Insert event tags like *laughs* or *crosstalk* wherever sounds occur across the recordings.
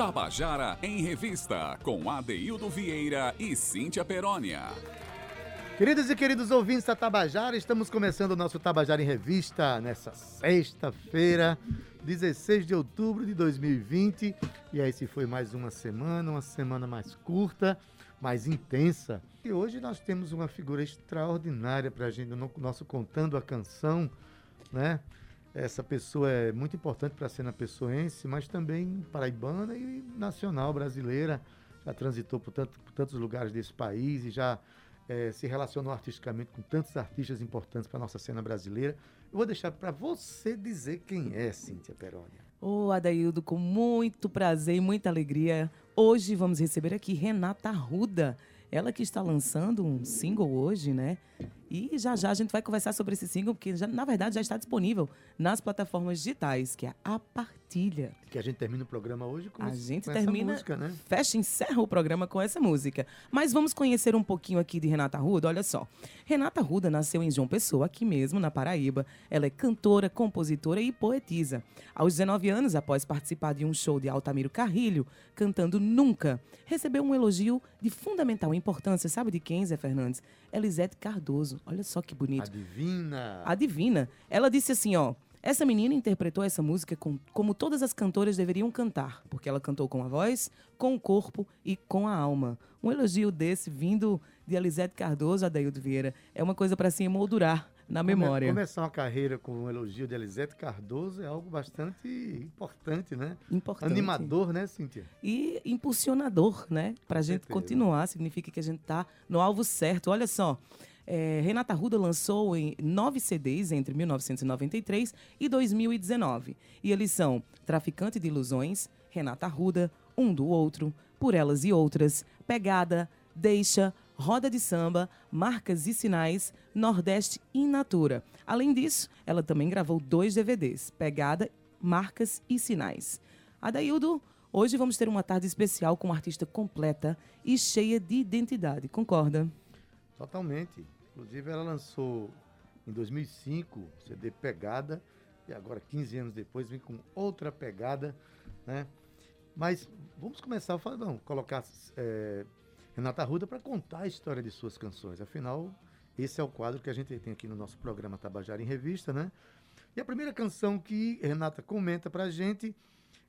Tabajara em Revista, com Adeildo Vieira e Cíntia Perónia. Queridos e queridos ouvintes da Tabajara, estamos começando o nosso Tabajara em Revista nessa sexta-feira, 16 de outubro de 2020. E aí se foi mais uma semana, uma semana mais curta, mais intensa. E hoje nós temos uma figura extraordinária para a gente, no nosso Contando a Canção, né? Essa pessoa é muito importante para a cena pessoense, mas também paraibana e nacional brasileira. Já transitou por, tanto, por tantos lugares desse país e já é, se relacionou artisticamente com tantos artistas importantes para a nossa cena brasileira. Eu vou deixar para você dizer quem é Cíntia Perônia. Ô, oh, Adaildo, com muito prazer e muita alegria, hoje vamos receber aqui Renata Arruda. Ela que está lançando um single hoje, né? E já já a gente vai conversar sobre esse single, porque já, na verdade já está disponível nas plataformas digitais, que é a Partilha. Que a gente termina o programa hoje com, a gente com termina, música, né? Fecha, encerra o programa com essa música. Mas vamos conhecer um pouquinho aqui de Renata Ruda. Olha só. Renata Ruda nasceu em João Pessoa, aqui mesmo, na Paraíba. Ela é cantora, compositora e poetisa. Aos 19 anos, após participar de um show de Altamiro Carrilho, cantando Nunca, recebeu um elogio de fundamental importância. Sabe de quem, Zé Fernandes? Elisete Cardoso. Olha só que bonito. Adivina. Adivina. Ela disse assim, ó. Essa menina interpretou essa música com, como todas as cantoras deveriam cantar, porque ela cantou com a voz, com o corpo e com a alma. Um elogio desse vindo de Elisete Cardoso, Adaildo Vieira, é uma coisa para se emoldurar na memória. Começar uma carreira com um elogio de Elisete Cardoso é algo bastante importante, né? Importante. Animador, né, Cíntia? E impulsionador, né? Para a gente continuar, significa que a gente está no alvo certo. Olha só, é, Renata Ruda lançou em nove CDs entre 1993 e 2019. E eles são Traficante de Ilusões, Renata Ruda, Um do Outro, Por Elas e Outras, Pegada, Deixa, Roda de Samba, Marcas e Sinais, Nordeste e Natura. Além disso, ela também gravou dois DVDs, Pegada, Marcas e Sinais. Adaildo, hoje vamos ter uma tarde especial com uma artista completa e cheia de identidade, concorda? Totalmente. Inclusive, ela lançou em 2005 o CD Pegada, e agora, 15 anos depois, vem com outra pegada, né? Mas vamos começar a falar, não, colocar é, Renata Ruda para contar a história de suas canções. Afinal, esse é o quadro que a gente tem aqui no nosso programa Tabajara em Revista, né? E a primeira canção que Renata comenta para a gente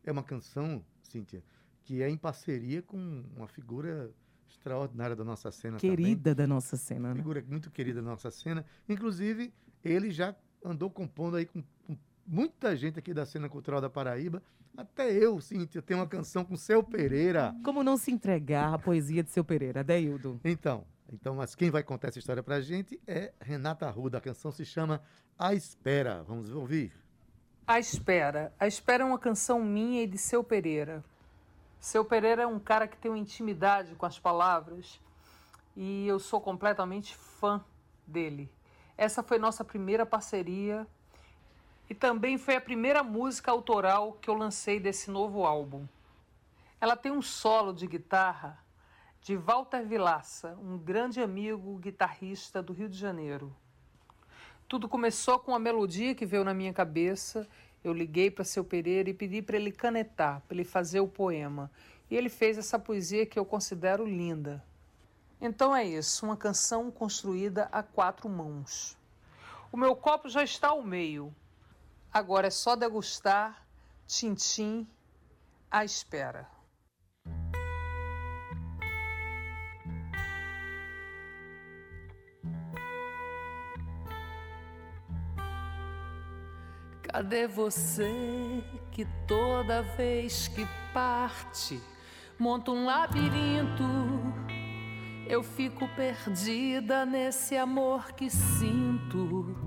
é uma canção, Cíntia, que é em parceria com uma figura extraordinária da nossa cena Querida também. da nossa cena, né? Figura muito querida da nossa cena. Inclusive, ele já andou compondo aí com, com muita gente aqui da cena cultural da Paraíba. Até eu, Cíntia, tenho uma canção com Seu Pereira. Como não se entregar à poesia de Seu Pereira, Deildo? Então, então, mas quem vai contar essa história pra gente é Renata Arruda. A canção se chama A Espera. Vamos ouvir. A Espera. A Espera é uma canção minha e de Seu Pereira. Seu Pereira é um cara que tem uma intimidade com as palavras e eu sou completamente fã dele. Essa foi nossa primeira parceria e também foi a primeira música autoral que eu lancei desse novo álbum. Ela tem um solo de guitarra de Walter Vilaça, um grande amigo guitarrista do Rio de Janeiro. Tudo começou com uma melodia que veio na minha cabeça eu liguei para seu Pereira e pedi para ele canetar, para ele fazer o poema. E ele fez essa poesia que eu considero linda. Então é isso, uma canção construída a quatro mãos. O meu copo já está ao meio. Agora é só degustar, tintim, à espera. Cadê você que toda vez que parte monta um labirinto? Eu fico perdida nesse amor que sinto.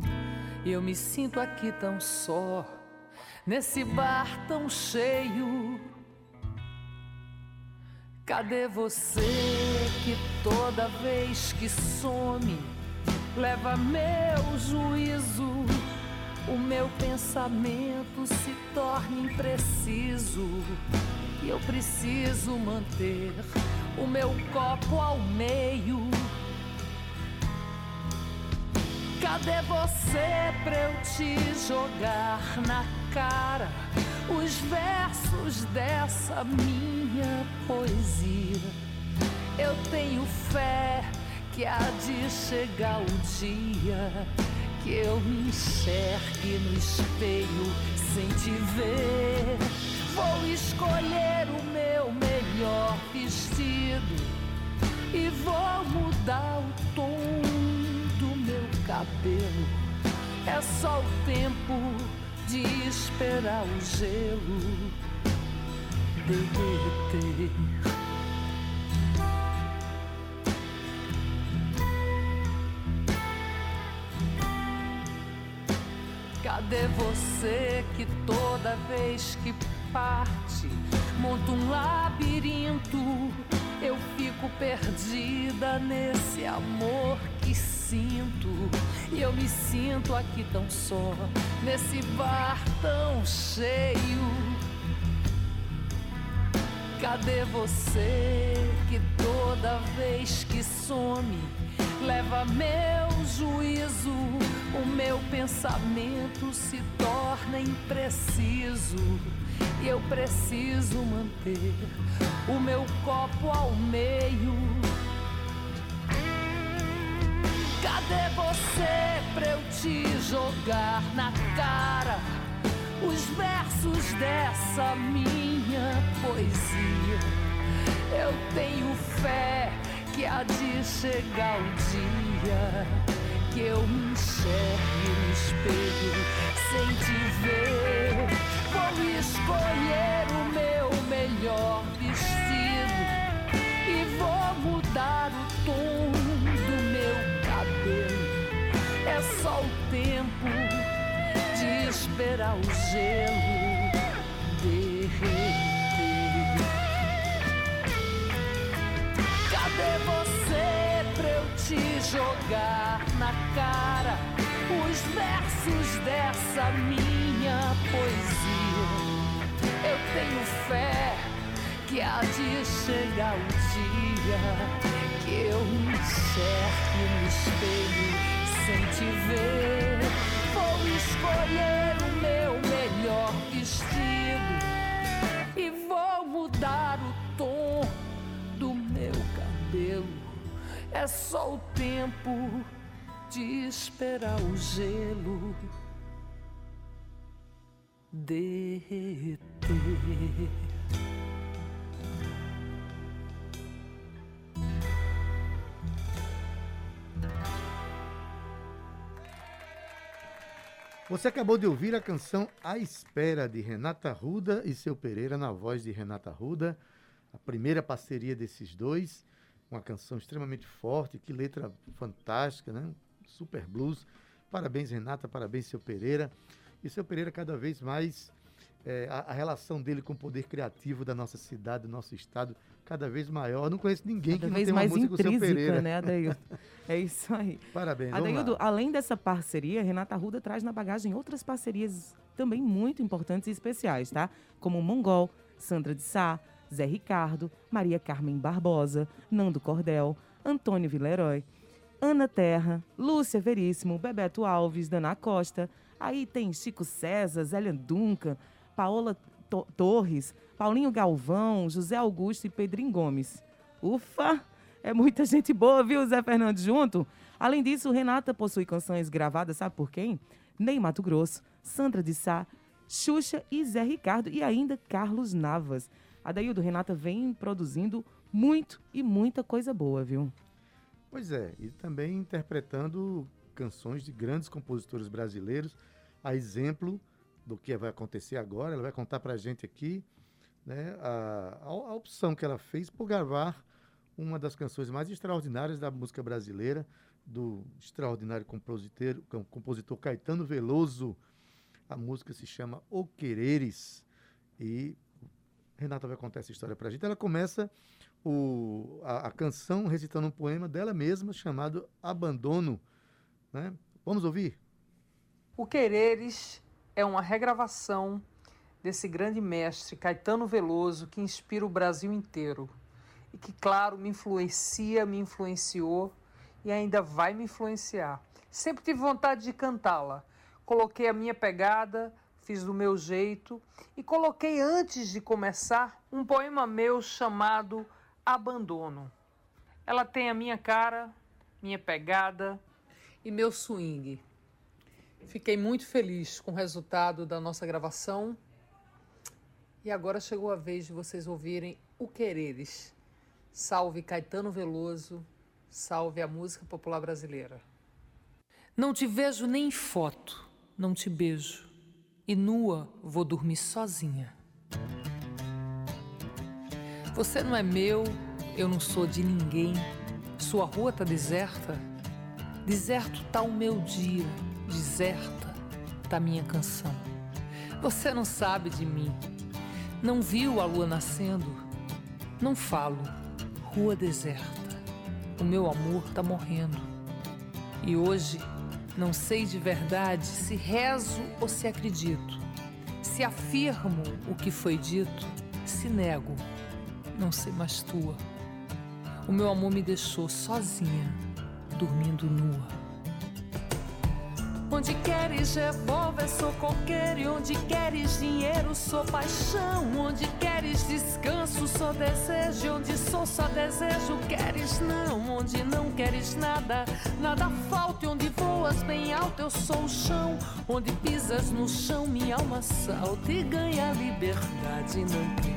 Eu me sinto aqui tão só, nesse bar tão cheio. Cadê você que toda vez que some leva meu juízo? O meu pensamento se torna impreciso e eu preciso manter o meu copo ao meio. Cadê você pra eu te jogar na cara os versos dessa minha poesia? Eu tenho fé que há de chegar o dia que eu me enxergue no espelho sem te ver. Vou escolher o meu melhor vestido e vou mudar o tom cabelo. É só o tempo de esperar o gelo derreter. Cadê você que toda vez que parte monta um labirinto? Eu fico perdida nesse amor que sinto. E eu me sinto aqui tão só, nesse bar tão cheio. Cadê você que toda vez que some leva meu juízo? O meu pensamento se torna impreciso e eu preciso manter o meu copo ao meio Cadê você pra eu te jogar na cara os versos dessa minha poesia? Eu tenho fé que há de chegar o dia que eu me enxergue no espelho sem te ver. Vou escolher o meu melhor vestido e vou mudar o tom é só o tempo de esperar o gelo Cadê você pra eu te jogar na cara os versos dessa minha poesia? Eu tenho fé que há de chegar o dia que eu me enxergue no espelho sem te ver. Vou escolher o meu melhor vestido e vou mudar o cabelo. É só o tempo de esperar o gelo derreter. Você acabou de ouvir a canção A Espera, de Renata Ruda e seu Pereira, na voz de Renata Ruda. A primeira parceria desses dois. Uma canção extremamente forte, que letra fantástica, né? Super blues. Parabéns, Renata, parabéns, seu Pereira. E seu Pereira cada vez mais é, a, a, relação dele com o poder criativo da nossa cidade, do nosso estado, cada vez maior. Eu não conheço ninguém cada que não vez tem mais uma música com o seu Pereira. né, Adaildo? *laughs* É isso aí. Parabéns, Adaildo, além dessa parceria, Renata Ruda traz na bagagem outras parcerias também muito importantes e especiais, tá? Como Mongol, Sandra de Sá, Zé Ricardo, Maria Carmen Barbosa, Nando Cordel, Antônio Villeroy, Ana Terra, Lúcia Veríssimo, Bebeto Alves, Dana Costa, aí tem Chico César, Zélia Duncan, Paola Torres, Paulinho Galvão, José Augusto e Pedrinho Gomes. Ufa! É muita *laughs* gente boa, viu, Zé Fernando junto? Além disso, Renata possui canções gravadas, sabe por quem? Ney Mato Grosso, Sandra de Sá, Xuxa e Zé Ricardo e ainda Carlos Navas. A Daildo Renata vem produzindo muito e muita coisa boa, viu? Pois é, e também interpretando canções de grandes compositores brasileiros, a exemplo do que vai acontecer agora. Ela vai contar para a gente aqui né, a, a, a, opção que ela fez por gravar uma das canções mais extraordinárias da música brasileira, do extraordinário compositor, compositor Caetano Veloso. A música se chama O Quereres. E Renata vai contar essa história para a gente. Ela começa o, a, a, canção recitando um poema dela mesma chamado Abandono. Né? Vamos ouvir? O Quereres é uma regravação desse grande mestre Caetano Veloso que inspira o Brasil inteiro e que, claro, me influencia, me influenciou e ainda vai me influenciar. Sempre tive vontade de cantá-la. Coloquei a minha pegada, fiz do meu jeito e coloquei antes de começar um poema meu chamado Abandono. Ela tem a minha cara, minha pegada e meu swing. Fiquei muito feliz com o resultado da nossa gravação. E agora chegou a vez de vocês ouvirem O Quereres. Salve Caetano Veloso, salve a música popular brasileira. Não te vejo nem em foto, não te beijo. E nua vou dormir sozinha. Você não é meu, eu não sou de ninguém. Sua rua tá deserta. Deserto tá o meu dia, deserta tá minha canção. Você não sabe de mim, não viu a lua nascendo. Não falo, rua deserta. O meu amor tá morrendo. E hoje não sei de verdade se rezo ou se acredito. Se afirmo o que foi dito, se nego, não sei mais tua. O meu amor me deixou sozinha, dormindo nua. Onde queres revólver, sou coqueiro. E onde queres dinheiro, sou paixão. Onde queres descanso, sou desejo. Onde sou só desejo, queres não. Onde não queres nada, nada falta. E onde voas bem alto, eu sou o chão. Onde pisas no chão, minha alma salta e ganha liberdade não te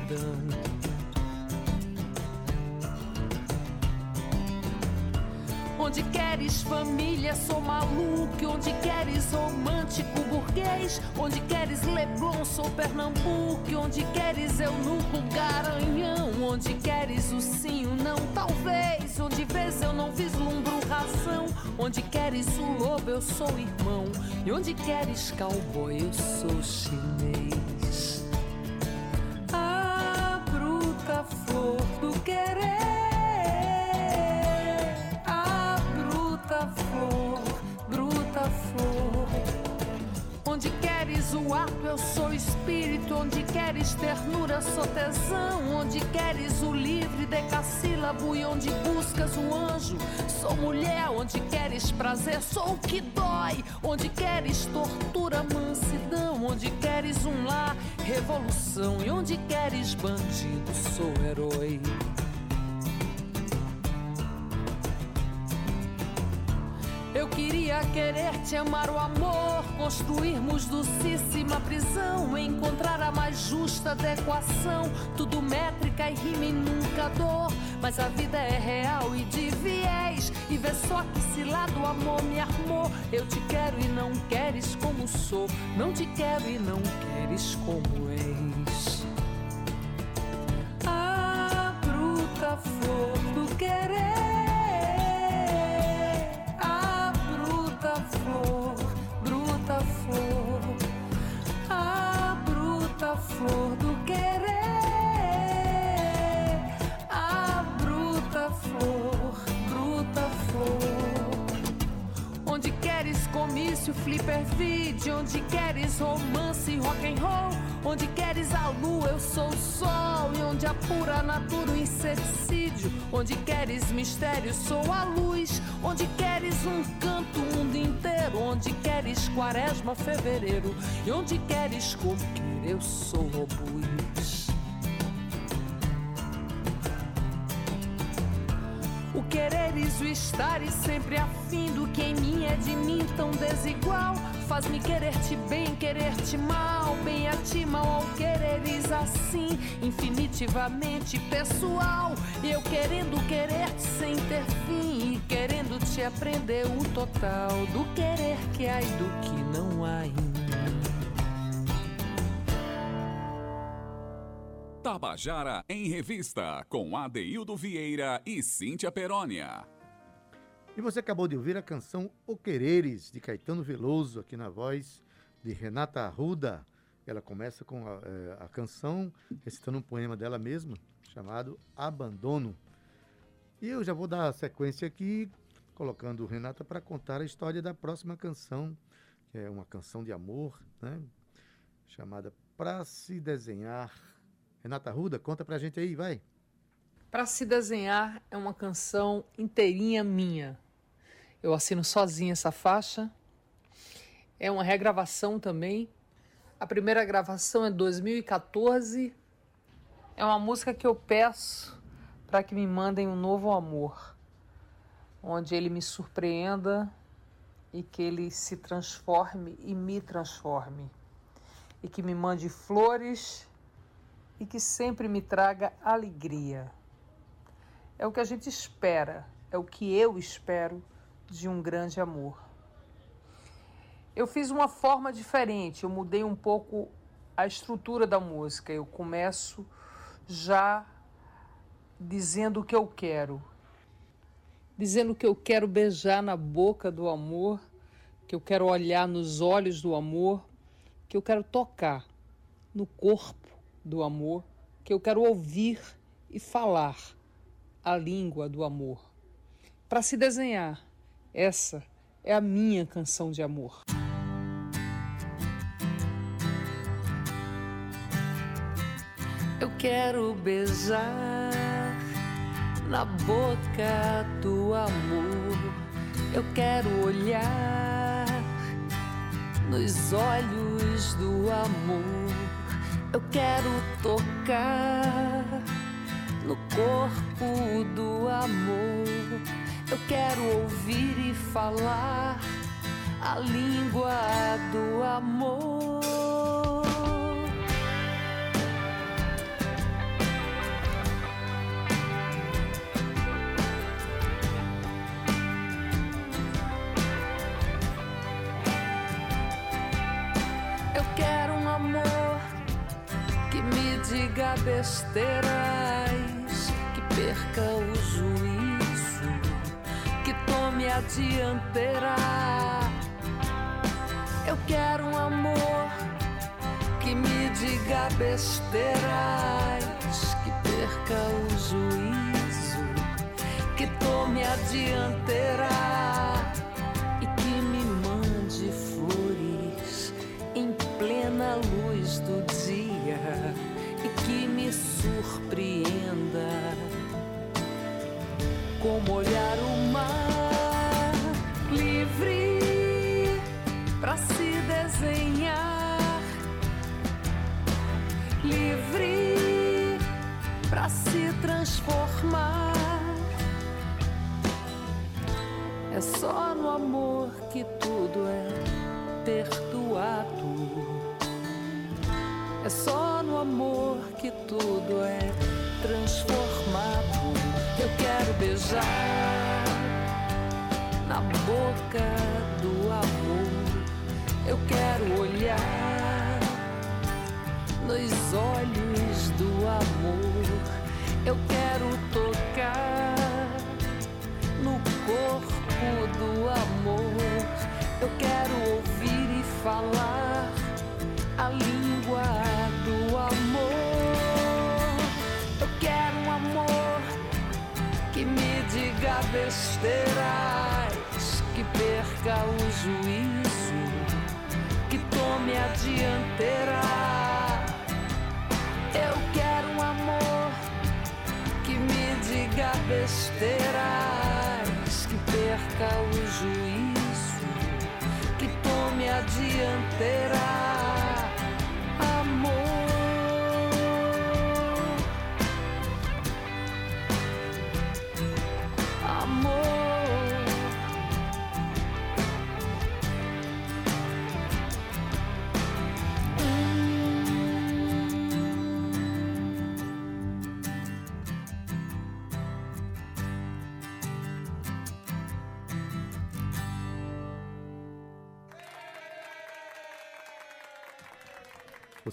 Onde queres família, sou maluco. Onde queres romântico burguês. Onde queres Leblon, sou Pernambuco. Onde queres eunuco, garanhão. Onde queres o sim, o não, talvez. Onde vês eu não vislumbro razão. Onde queres o lobo, eu sou irmão. E onde queres cowboy, eu sou chinês. O ato, eu sou espírito. Onde queres ternura, sou tesão. Onde queres o livre decassílabo e onde buscas o anjo, sou mulher. Onde queres prazer, sou o que dói. Onde queres tortura, mansidão. Onde queres um lar, revolução. E onde queres bandido, sou herói. Queria querer te amar o amor, construirmos docíssima prisão, encontrar a mais justa adequação, tudo métrica e rima e nunca dor. Mas a vida é real e de viés, e vê só que se lá do amor me armou. Eu te quero e não queres como sou, não te quero e não queres como és. Flipper vídeo, onde queres romance, rock and roll, onde queres a lua, eu sou o sol, e onde a pura natura o inseticídio, onde queres mistério, sou a luz, onde queres um canto, o mundo inteiro, onde queres quaresma, fevereiro, e onde queres comer eu sou obus. Quereres, o estar e sempre afim do que em mim é de mim tão desigual. Faz-me querer-te bem, querer-te mal, bem a ti, mal ao quereres assim, infinitivamente pessoal. Eu querendo querer-te sem ter fim, e querendo te aprender o total do querer que há e do que não há mim. Tabajara em Revista, com Adeildo Vieira e Cíntia Perónia. E você acabou de ouvir a canção O Quereres, de Caetano Veloso, aqui na voz de Renata Arruda. Ela começa com a, é, a canção recitando um poema dela mesma, chamado Abandono. E eu já vou dar a sequência aqui, colocando Renata para contar a história da próxima canção, que é uma canção de amor, né? chamada Pra Se Desenhar Renata Ruda, conta pra gente aí, vai. Para se desenhar é uma canção inteirinha minha. Eu assino sozinha essa faixa. É uma regravação também. A primeira gravação é 2014. É uma música que eu peço para que me mandem um novo amor, onde ele me surpreenda e que ele se transforme e me transforme, e que me mande flores e que sempre me traga alegria. É o que a gente espera, é o que eu espero de um grande amor. Eu fiz uma forma diferente, eu mudei um pouco a estrutura da música. Eu começo já dizendo o que eu quero, dizendo que eu quero beijar na boca do amor, que eu quero olhar nos olhos do amor, que eu quero tocar no corpo do amor, que eu quero ouvir e falar a língua do amor. Para se desenhar, essa é a minha canção de amor. Eu quero beijar na boca do amor. Eu quero olhar nos olhos do amor. Eu quero tocar no corpo do amor. Eu quero ouvir e falar a língua do amor. Eu quero um amor que me diga besteiras, que perca o juízo, a dianteira. Eu quero um amor que me diga besteiras, que perca o juízo, que tome a dianteira e que me mande flores em plena luz do dia e que me surpreenda como olhar o transformar é só no amor que tudo é perdoado. É só no amor que tudo é transformado. Eu quero beijar na boca do amor. Eu quero olhar nos olhos do amor. Eu quero tocar no corpo do amor. Eu quero ouvir e falar a língua do amor. Eu quero um amor que me diga besteiras, que perca o juízo, que tome a dianteira. Eu diga besteiras, que perca o juízo, que tome a dianteira.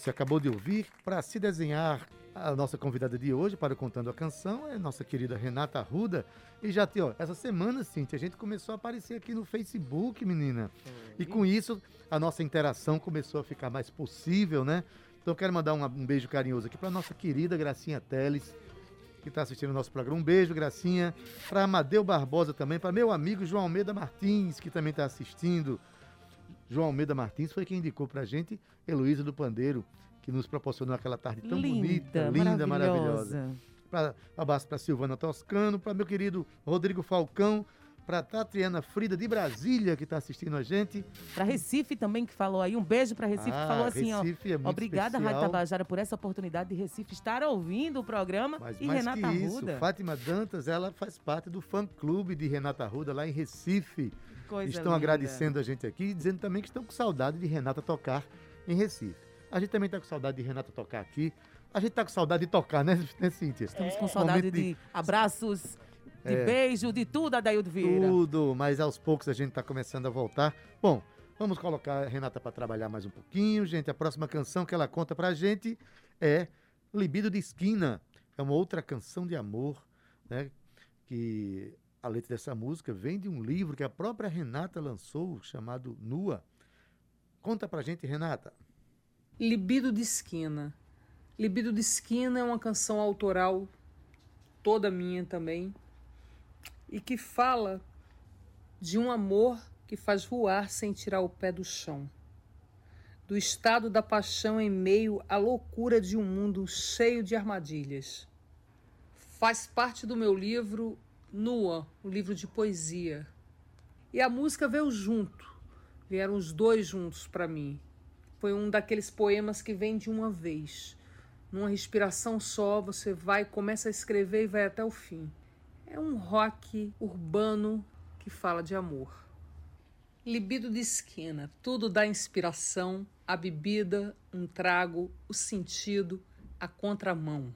Você acabou de ouvir para se desenhar a nossa convidada de hoje para o Contando a Canção é nossa querida Renata Arruda. E já tem, ó, essa semana, Cintia, a gente começou a aparecer aqui no Facebook, menina. E com isso, a nossa interação começou a ficar mais possível, né? Então eu quero mandar um, um beijo carinhoso aqui para nossa querida Gracinha Teles, que está assistindo o nosso programa. Um beijo, Gracinha. Para Amadeu Barbosa também, para meu amigo João Almeida Martins, que também está assistindo. João Almeida Martins foi quem indicou pra gente Heloísa do Pandeiro, que nos proporcionou aquela tarde tão bonita, linda, maravilhosa. Pra, abraço para Silvana Toscano, para meu querido Rodrigo Falcão, para Tatiana Frida de Brasília, que está assistindo a gente. Para Recife também, que falou aí. Um beijo para Recife, Ah, que falou assim, Recife é ó. muito Obrigada, especial. Rádio Tabajara, por essa oportunidade de Recife estar ouvindo o programa. Mas e Renata que isso, Arruda. Fátima Dantas, ela faz parte do fã-clube de Renata Arruda lá em Recife. Coisa estão linda. agradecendo a gente aqui, dizendo também que estão com saudade de Renata tocar em Recife. A gente também está com saudade de Renata tocar aqui. A gente está com saudade de tocar, né, *laughs* né Cíntia? Estamos com saudade Momento de, abraços, de É. beijo, de tudo, Adaildo Vieira. Tudo, mas aos poucos a gente está começando a voltar. Bom, vamos colocar a Renata para trabalhar mais um pouquinho, gente. A próxima canção que ela conta pra gente é Libido de Esquina. É uma outra canção de amor, né? Que a letra dessa música vem de um livro que a própria Renata lançou, chamado Nua. Conta pra gente, Renata. Libido de Esquina. Libido de Esquina é uma canção autoral, toda minha também, e que fala de um amor que faz voar sem tirar o pé do chão. Do estado da paixão em meio à loucura de um mundo cheio de armadilhas. Faz parte do meu livro Nua, um livro de poesia. E a música veio junto, vieram os dois juntos para mim. Foi um daqueles poemas que vem de uma vez. Numa respiração só, você vai, começa a escrever e vai até o fim. É um rock urbano que fala de amor. Libido de esquina, tudo dá inspiração, a bebida, um trago, o sentido, a contramão.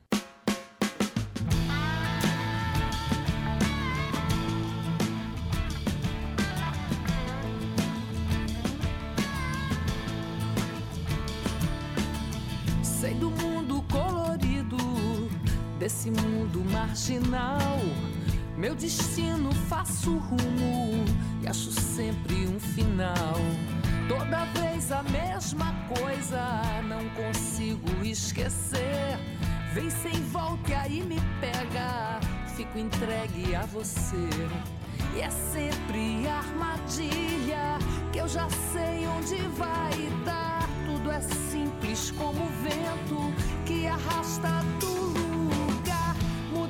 Desse mundo marginal. Meu destino faço rumo e acho sempre um final. Toda vez a mesma coisa, não consigo esquecer. Vem sem volta e aí me pega, fico entregue a você. E é sempre armadilha que eu já sei onde vai dar. Tudo é simples como o vento que arrasta do lugar,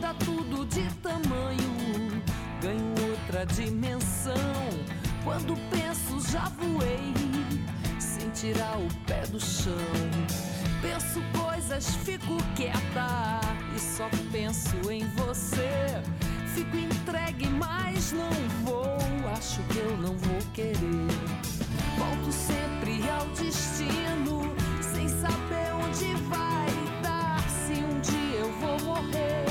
muda tudo de tamanho, ganho outra dimensão. Quando penso, já voei, sem tirar o pé do chão. Penso coisas, fico quieta e só penso em você. Fico entregue, mas não vou. Acho que eu não vou querer. Volto sempre ao destino, sem saber onde vai dar. Se um dia eu vou morrer,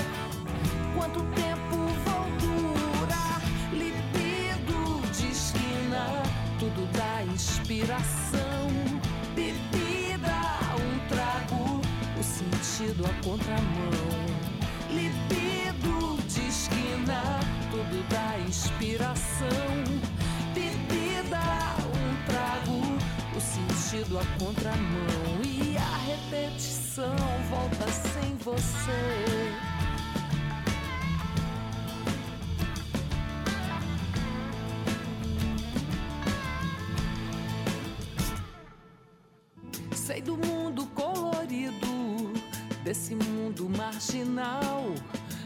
quanto tempo vou durar? Libido de esquina, tudo dá inspiração. Bebida, um trago, o sentido a contramão. Libido de esquina, tudo dá inspiração. Bebida, um trago, o sentido a contramão. E a repetição volta sem você. Desse mundo marginal.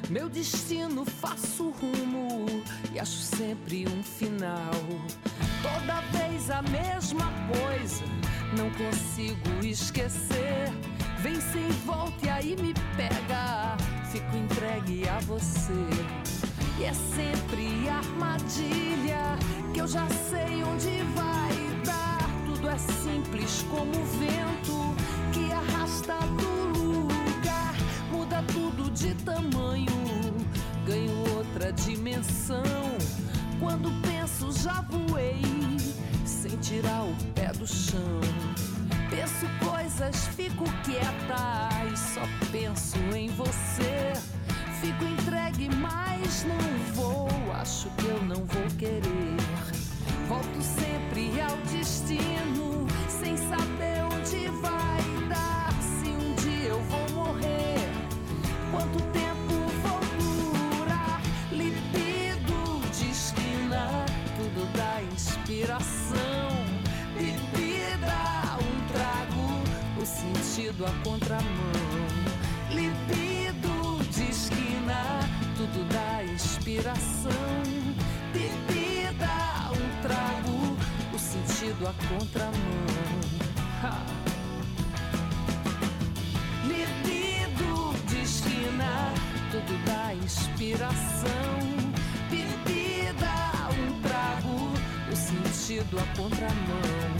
Meu destino faço rumo e acho sempre um final. Toda vez a mesma coisa, não consigo esquecer. Vem sem volta e aí me pega, fico entregue a você. E é sempre armadilha que eu já sei onde vai dar. Tudo é simples como o vento que arrasta tudo de tamanho, ganho outra dimensão. Quando penso, já voei, sem tirar o pé do chão. Penso coisas, fico quieta e só penso em você. Fico entregue, mas não vou. Acho que eu não vou querer. Volto sempre ao destino, sem sentido a contramão. Ha. De esquina, tudo dá inspiração. Bebida, um trago, o sentido a contramão.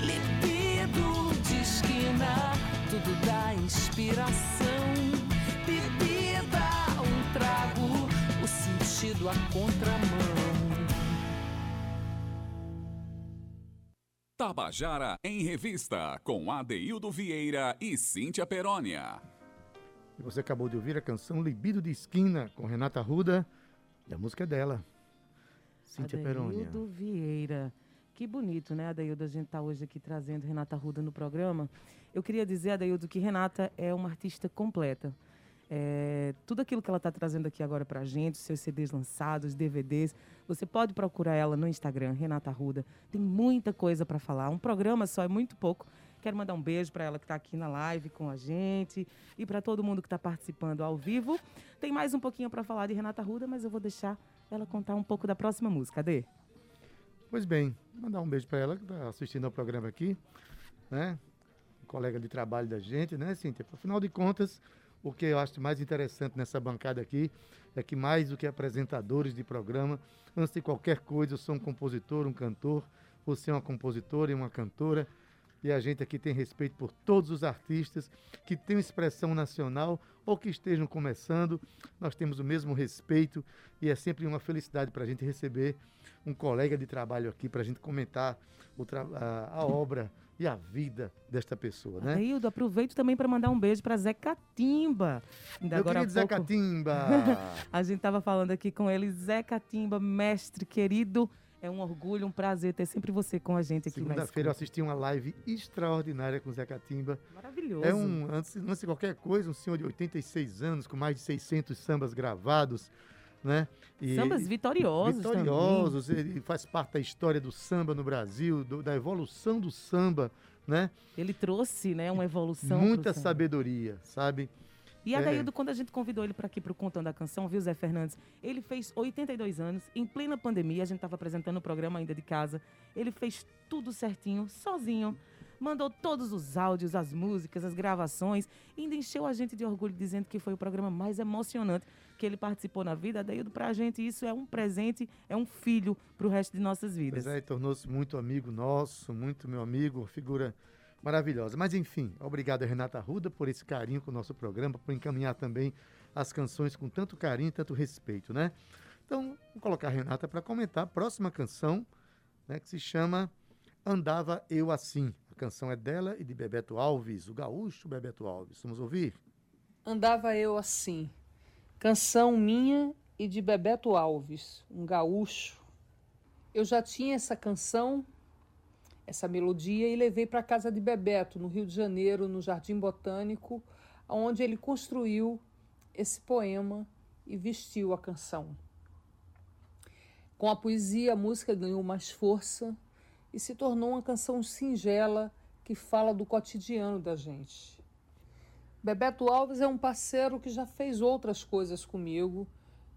Libido de esquina, tudo dá inspiração. Bebida, um trago, o sentido a contramão. Tabajara em Revista, com Adeildo Vieira e Cíntia Perónia. E você acabou de ouvir a canção Libido de Esquina, com Renata Ruda, e a música é dela, Cíntia Perónia. Adeildo Vieira. Que bonito, né, Adeildo, a gente tá hoje aqui trazendo Renata Ruda no programa. Eu queria dizer, Adeildo, que Renata é uma artista completa. É, tudo aquilo que ela está trazendo aqui agora para a gente, seus CDs lançados, DVDs, você pode procurar ela no Instagram, Renata Ruda. Tem muita coisa para falar. Um programa só é muito pouco. Quero mandar um beijo para ela que está aqui na live com a gente e para todo mundo que está participando ao vivo. Tem mais um pouquinho para falar de Renata Ruda, mas eu vou deixar ela contar um pouco da próxima música. Cadê? Pois bem, mandar um beijo para ela que está assistindo ao programa aqui, né? Um colega de trabalho da gente, né, Cíntia? Afinal de contas, o que eu acho mais interessante nessa bancada aqui é que mais do que apresentadores de programa, antes de qualquer coisa, eu sou um compositor, um cantor, você é uma compositora e uma cantora, e a gente aqui tem respeito por todos os artistas que têm expressão nacional ou que estejam começando. Nós temos o mesmo respeito e é sempre uma felicidade para a gente receber um colega de trabalho aqui para a gente comentar a, a obra e a vida desta pessoa, né? Adeildo, aproveito também para mandar um beijo para Zé Catimba. Ainda Meu querido Zé Catimba! *laughs* a gente estava falando aqui com ele, Zé Catimba, mestre querido. É um orgulho, um prazer ter sempre você com a gente aqui Segunda-feira eu assisti uma live extraordinária com o Zé Catimba. Maravilhoso. É um, antes, antes de qualquer coisa, um senhor de 86 anos, com mais de 600 sambas gravados, né? E, Sambas vitoriosos Vitoriosos, também. ele faz parte da história do samba no Brasil, do, da evolução do samba, né? Ele trouxe, né, uma evolução. Muita sabedoria, sabe? E Adaildo, é. quando a gente convidou ele para aqui para o Contando a Canção, viu, Zé Fernandes? Ele fez 82 anos, em plena pandemia, a gente estava apresentando o programa ainda de casa. Ele fez tudo certinho, sozinho. Mandou todos os áudios, as músicas, as gravações, e ainda encheu a gente de orgulho dizendo que foi o programa mais emocionante que ele participou na vida. Adaildo, para a gente, isso é um presente, é um filho para o resto de nossas vidas. Pois é, tornou-se muito amigo nosso, muito meu amigo, figura maravilhosa. Mas enfim, obrigado a Renata Ruda por esse carinho com o nosso programa, por encaminhar também as canções com tanto carinho e tanto respeito, né? Então, vou colocar a Renata para comentar a próxima canção, né, que se chama Andava Eu Assim. A canção é dela e de Bebeto Alves, o gaúcho Bebeto Alves. Vamos ouvir? Andava Eu Assim. Canção minha e de Bebeto Alves, um gaúcho. Eu já tinha essa canção essa melodia e levei para casa de Bebeto, no Rio de Janeiro, no Jardim Botânico, onde ele construiu esse poema e vestiu a canção. Com a poesia, a música ganhou mais força e se tornou uma canção singela que fala do cotidiano da gente. Bebeto Alves é um parceiro que já fez outras coisas comigo,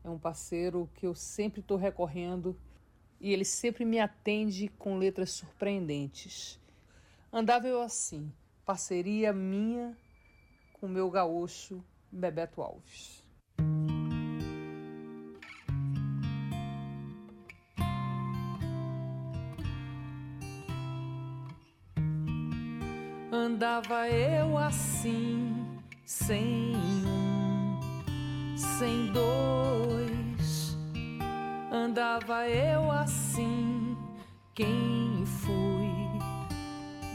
é um parceiro que eu sempre estou recorrendo e ele sempre me atende com letras surpreendentes. Andava eu assim, parceria minha com meu gaúcho Bebeto Alves. Andava eu assim, sem um, sem dois. Andava eu assim, quem fui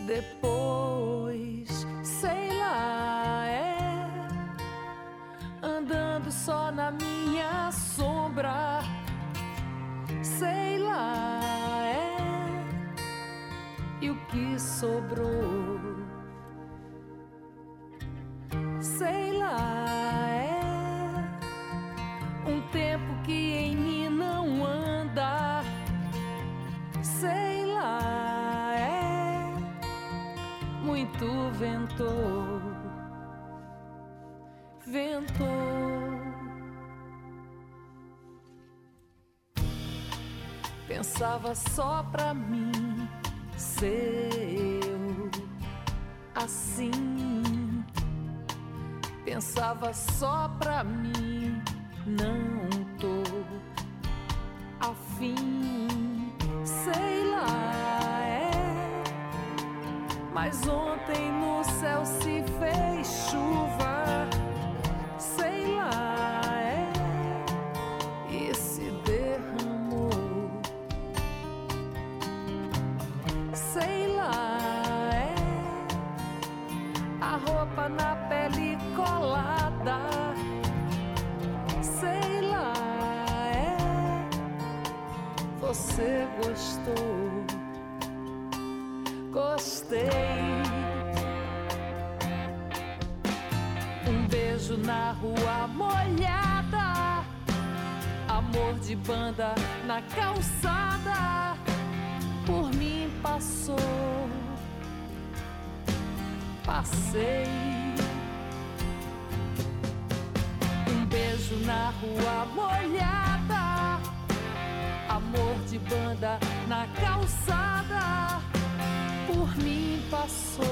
depois, sei lá, é. Andando só na minha sombra, sei lá, é. E o que sobrou, sei lá, é um tempo que em mim sei lá, é muito ventou, ventou. Pensava só pra mim, ser eu assim. Pensava só pra mim, não tô afim, sei lá, é. Mas ontem no céu se gostou, gostei. Um beijo na rua molhada, amor de banda na calçada, por mim passou, passei. Um beijo na rua molhada, amor de banda na calçada, por mim passou,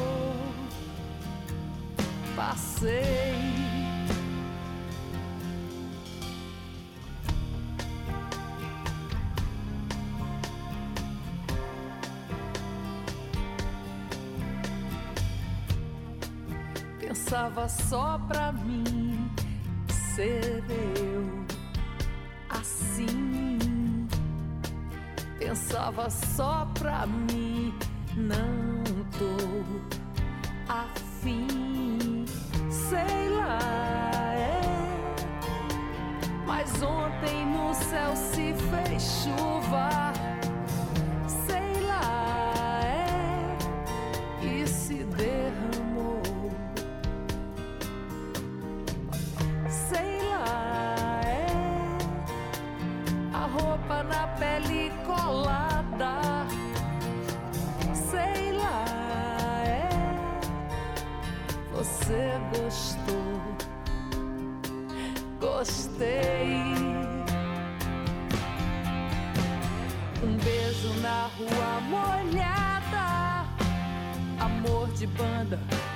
passei. Pensava só pra mim ser eu Pensava só pra mim, não tô afim. Sei lá, é. Mas ontem no céu se fez chuva.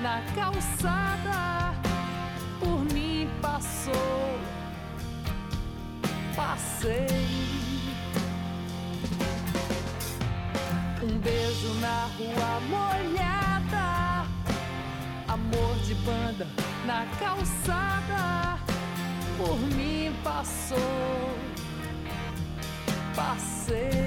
Na calçada por mim passou, passei. Um beijo na rua molhada, amor de banda na calçada, por mim passou, passei.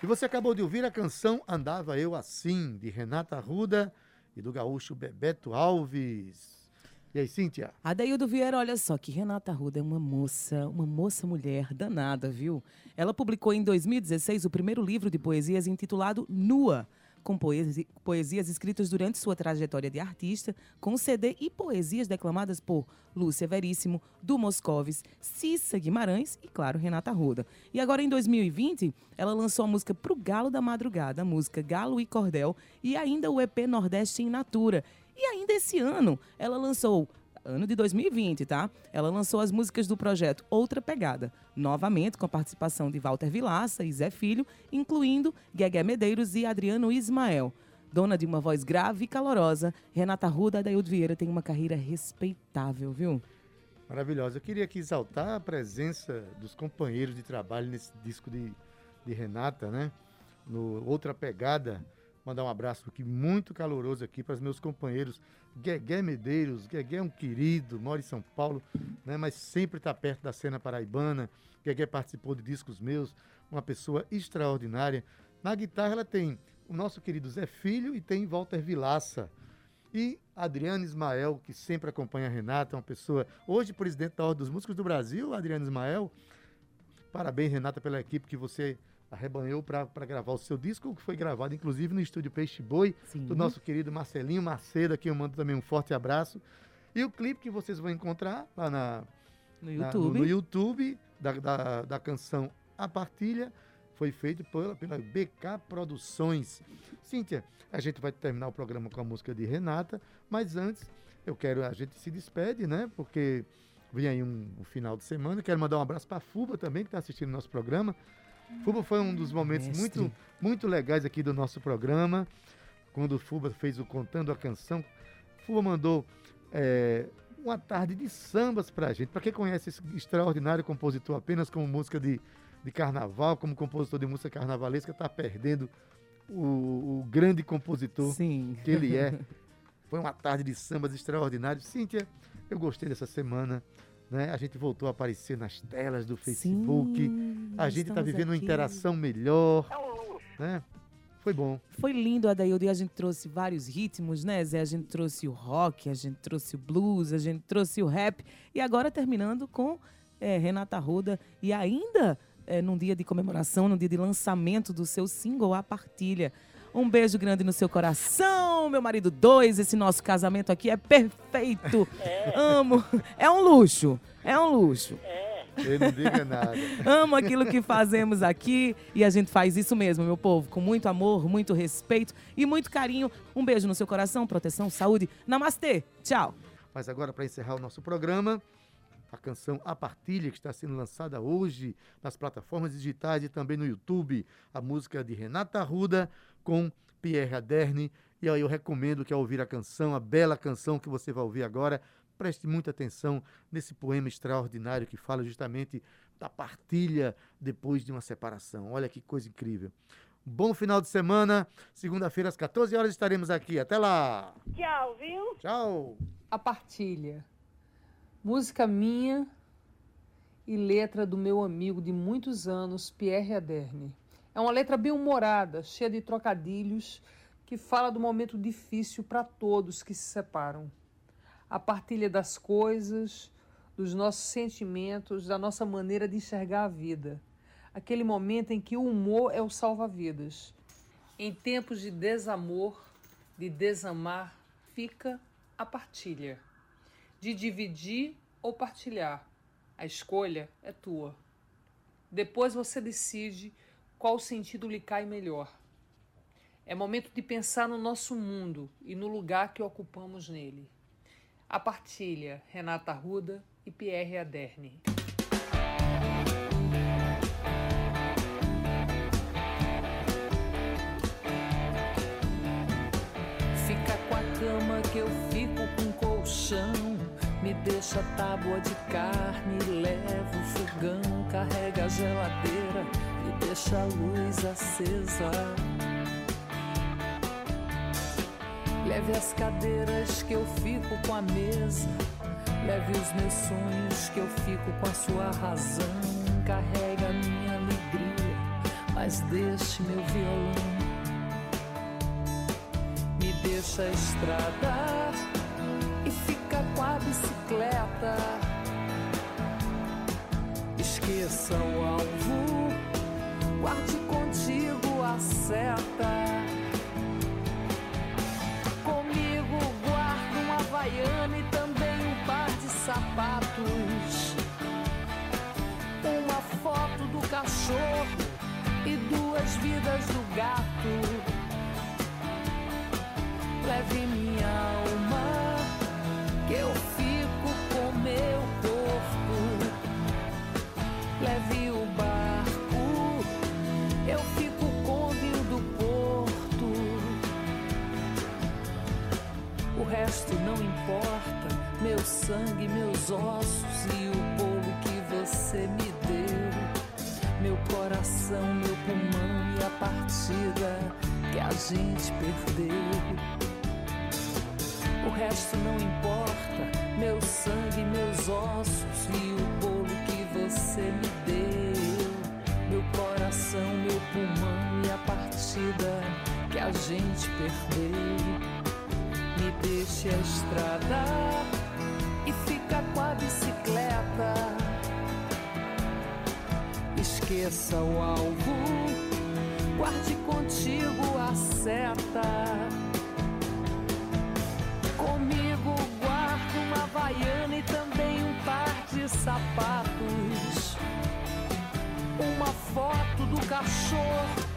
E você acabou de ouvir a canção Andava Eu Assim, de Renata Arruda e do gaúcho Bebeto Alves. E aí, Cíntia? Adaildo Vieira, olha só que Renata Arruda é uma moça, uma moça mulher danada, viu? Ela publicou em 2016 o primeiro livro de poesias intitulado Nua, com poesi poesias escritas durante sua trajetória de artista, com CD e poesias declamadas por Lúcia Veríssimo, Du Moscovis, Cissa Guimarães e, claro, Renata Arruda. E agora, em 2020, ela lançou a música Pro Galo da Madrugada, a música Galo e Cordel, e ainda o EP Nordeste em Natura. E ainda esse ano, ela lançou ano de 2020, tá? Ela lançou as músicas do projeto Outra Pegada, novamente com a participação de Walter Vilaça e Zé Filho, incluindo Guegué Medeiros e Adriano Ismael. Dona de uma voz grave e calorosa, Renata Ruda Adaildo Vieira tem uma carreira respeitável, viu? Maravilhosa. Eu queria aqui exaltar a presença dos companheiros de trabalho nesse disco de, de Renata, né? No Outra Pegada. Mandar um abraço aqui muito caloroso aqui para os meus companheiros Guegué Medeiros. Guegué é um querido, mora em São Paulo, né? mas sempre está perto da cena paraibana. Guegué participou de discos meus, uma pessoa extraordinária. Na guitarra ela tem o nosso querido Zé Filho e tem Walter Vilaça. E Adriano Ismael, que sempre acompanha a Renata, uma pessoa, hoje presidente da Ordem dos Músicos do Brasil, Adriano Ismael. Parabéns, Renata, pela equipe que você arrebanhou para gravar o seu disco, que foi gravado inclusive no estúdio Peixe Boi, Sim. do nosso querido Marcelinho Macedo, aqui eu mando também um forte abraço. E o clipe que vocês vão encontrar lá na, No na- YouTube. no, YouTube da, da, da canção A Partilha foi feito pela, pela BK Produções. Cíntia, a gente vai terminar o programa com a música de Renata, mas antes eu quero, a gente se despede, né? Porque vem aí um, um final de semana. Quero mandar um abraço para a Fuba também, que está assistindo nosso programa. Fuba foi um dos momentos Mestre. muito, muito legais aqui do nosso programa, quando o Fuba fez o Contando a Canção. Fuba mandou é, uma tarde de sambas pra gente. Para quem conhece esse extraordinário compositor apenas como música de, de carnaval, como compositor de música carnavalesca, está perdendo o, o grande compositor Sim. que ele é. *laughs* Foi uma tarde de sambas extraordinários. Cíntia, eu gostei dessa semana. Né? A gente voltou a aparecer nas telas do Facebook. Sim, a gente está estamos vivendo uma aqui. interação melhor. Né? Foi bom. Foi lindo, Adaildo, e a gente trouxe vários ritmos, né, Zé? A gente trouxe o rock, a gente trouxe o blues, a gente trouxe o rap. E agora terminando com eh, Renata Ruda. E ainda eh, num dia de comemoração, num dia de lançamento do seu single A Partilha. Um beijo grande no seu coração, meu marido dois. Esse nosso casamento aqui é perfeito. *laughs* Amo. É um luxo. É um luxo. Eu não diga nada. *laughs* Amo aquilo que fazemos aqui e a gente faz isso mesmo, meu povo, com muito amor, muito respeito e muito carinho. Um beijo no seu coração, proteção, saúde. Namastê. Tchau. Mas agora, para encerrar o nosso programa, a canção A Partilha, que está sendo lançada hoje nas plataformas digitais e também no YouTube. A música de Renata Arruda com Pierre Aderne. E aí eu recomendo que ao ouvir a canção, a bela canção que você vai ouvir agora, preste muita atenção nesse poema extraordinário que fala justamente da partilha depois de uma separação. Olha que coisa incrível. Bom final de semana. Segunda-feira às 14 horas estaremos aqui. Até lá. Tchau, viu? Tchau. A Partilha. Música minha e letra do meu amigo de muitos anos, Pierre Aderne. É uma letra bem humorada, cheia de trocadilhos, que fala do momento difícil para todos que se separam. A partilha das coisas, dos nossos sentimentos, da nossa maneira de enxergar a vida. Aquele momento em que o humor é o salva-vidas. Em tempos de desamor, de desamar, fica a partilha. De dividir ou partilhar. A escolha é tua. Depois você decide qual sentido lhe cai melhor. É momento de pensar no nosso mundo e no lugar que ocupamos nele. A partilha, Renata Arruda e Pierre Aderne. Fica com a cama que eu fico com colchão. Me deixa tábua de carne, leva o fogão, carrega a geladeira deixa a luz acesa. Leve as cadeiras que eu fico com a mesa. Leve os meus sonhos que eu fico com a sua razão. Carrega a minha alegria, mas deixe meu violão. Me deixa a estrada e fica com a bicicleta. Esqueça o alvo, guarde contigo a seta. Comigo guardo uma havaiana e também um par de sapatos. Uma foto do cachorro e duas vidas do gato. Leve minha alma, sangue, meus ossos e o bolo que você me deu. Meu coração, meu pulmão e a partida que a gente perdeu. O resto não importa, meu sangue, meus ossos e o bolo que você me deu. Meu coração, meu pulmão e a partida que a gente perdeu. Me deixe a estrada com a bicicleta. Esqueça o alvo, guarde contigo a seta. Comigo guardo uma vaiana e também um par de sapatos. Uma foto do cachorro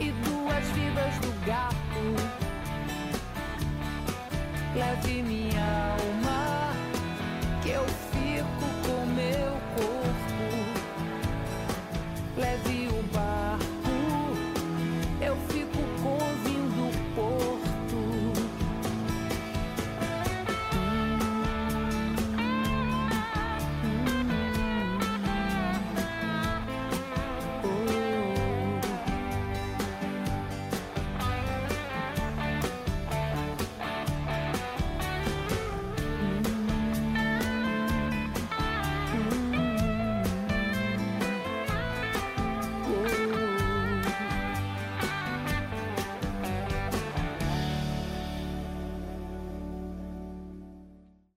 e duas vidas do gato. Leve minha alma, eu fico com meu corpo.